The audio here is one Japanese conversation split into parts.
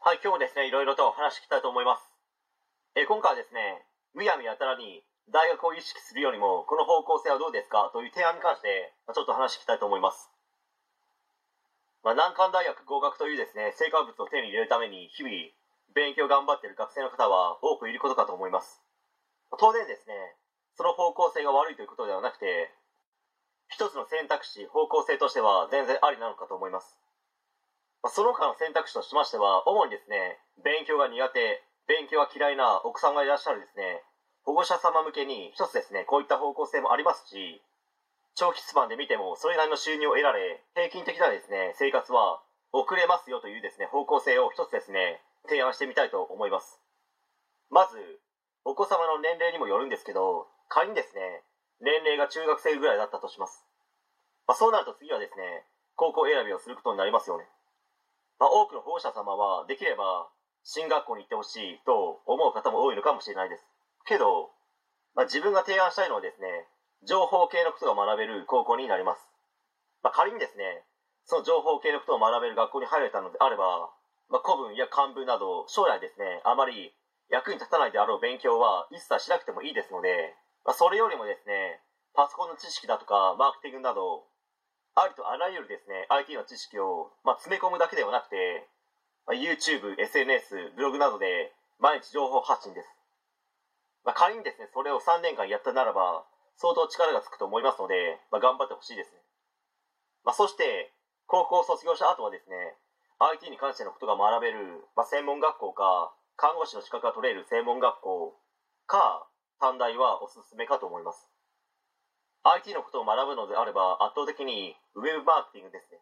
はい、今日もですね、いろいろと話していきたいと思います。え今回はですね、むやみやたらに大学を意識するよりも、この方向性はどうですか？という提案に関して、ちょっと話していきたいと思います。まあ、難関大学合格というですね、成果物を手に入れるために、日々、勉強頑張っている学生の方は多くいることかと思います。当然ですね、その方向性が悪いということではなくて、一つの選択肢、方向性としては全然ありなのかと思います。まあ、その他の選択肢としましては主にですね勉強が苦手勉強が嫌いな奥さんがいらっしゃるですね保護者様向けに一つですねこういった方向性もありますし長期スパンで見てもそれなりの収入を得られ平均的なですね生活は遅れますよというですね方向性を一つですね提案してみたいと思います。まずお子様の年齢にもよるんですけど仮にですね年齢が中学生ぐらいだったとします、まあ、そうなると次はですね高校選びをすることになりますよね。まあ、多くの保護者様はできれば進学校に行ってほしいと思う方も多いのかもしれないです。けど、まあ、自分が提案したいのはですね情報系のことが学べる高校になります、まあ、仮にですねその情報系のことを学べる学校に入れたのであれば、まあ、古文や漢文など将来ですねあまり役に立たないであろう勉強は一切しなくてもいいですので、まあ、それよりもですねパソコンの知識だとかマーケティングなどありとあらゆるですね IT の知識を、まあ、詰め込むだけではなくて、まあ、YouTube、SNS、ブログなどで毎日情報発信です、まあ、仮にですねそれを3年間やったならば相当力がつくと思いますので、まあ、頑張ってほしいですね、まあ、そして高校卒業した後はですね IT に関してのことが学べる、まあ、専門学校か看護師の資格が取れる専門学校か短大はおすすめかと思います。IT のことを学ぶのであれば圧倒的にウェブマーケティングですね、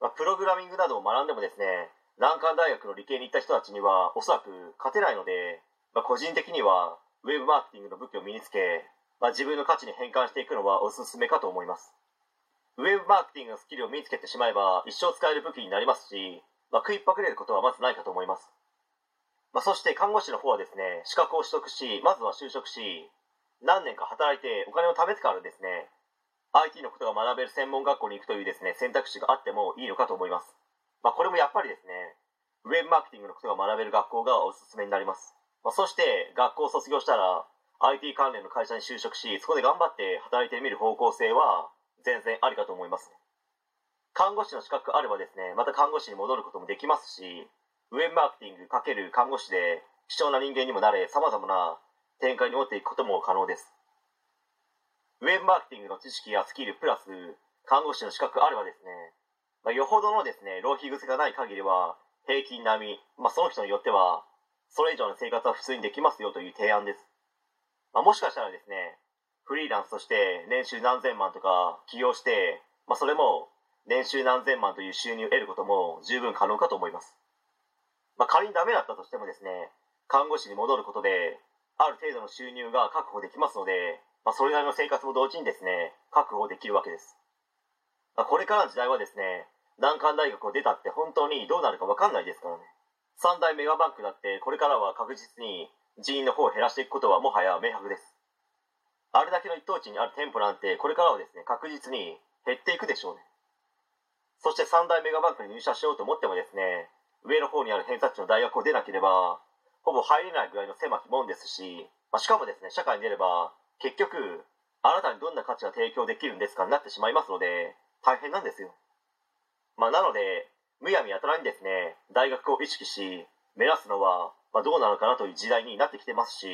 まあ、プログラミングなどを学んでもですね難関大学の理系に行った人たちにはおそらく勝てないので、まあ、個人的にはウェブマーケティングの武器を身につけ、まあ、自分の価値に変換していくのはおすすめかと思います。ウェブマーケティングのスキルを身につけてしまえば一生使える武器になりますし、まあ、食いっぱくれることはまずないかと思います、まあ、そして看護師の方はですね資格を取得しまずは就職し何年か働いてお金を貯めてからですね IT のことが学べる専門学校に行くというですね選択肢があってもいいのかと思います、まあ、これもやっぱりですねウェブマーケティングのことが学べる学校がおすすめになります、まあ、そして学校を卒業したら IT 関連の会社に就職しそこで頑張って働いてみる方向性は全然ありかと思います看護師の資格があればですねまた看護師に戻ることもできますしウェブマーケティング×看護師で貴重な人間にもなれさまざまな展開に持っていくことも可能です。ウェブマーケティングの知識やスキルプラス看護師の資格あればですね、まあ、よほどのですね浪費癖がない限りは平均並み、まあ、その人によってはそれ以上の生活は普通にできますよという提案です、まあ、もしかしたらですねフリーランスとして年収何千万とか起業して、まあ、それも年収何千万という収入を得ることも十分可能かと思います、まあ、仮にダメだったとしてもですね看護師に戻ることである程度の収入が確保できますので、まあ、それなりの生活も同時にですね確保できるわけです、まあ、これからの時代はですね難関大学を出たって本当にどうなるか分かんないですからね。三大メガバンクだってこれからは確実に人員の方を減らしていくことはもはや明白です。あれだけの一等地にある店舗なんてこれからはですね確実に減っていくでしょうね。そして三大メガバンクに入社しようと思ってもですね上の方にある偏差値の大学を出なければほぼ入れないぐらいの狭き門ですし、まあ、しかもですね社会に出れば結局あなたにどんな価値が提供できるんですかになってしまいますので大変なんですよ、まあ、なのでむやみやたらにですね大学を意識し目指すのは、まあ、どうなのかなという時代になってきてますし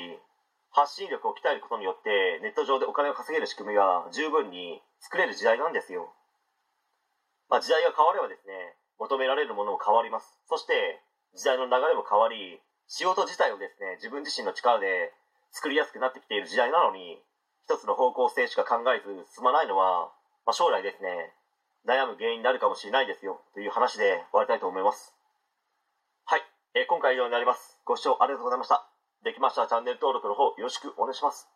発信力を鍛えることによってネット上でお金を稼げる仕組みが十分に作れる時代なんですよ、まあ、時代が変わればですね求められるものも変わります。そして時代の流れも変わり仕事自体をですね自分自身の力で作りやすくなってきている時代なのに一つの方向性しか考えず進まないのは、まあ、将来ですね悩む原因になるかもしれないですよという話で終わりたいと思います。はい、えー、今回以上になります。ご視聴ありがとうございました。できましたらチャンネル登録の方よろしくお願いします。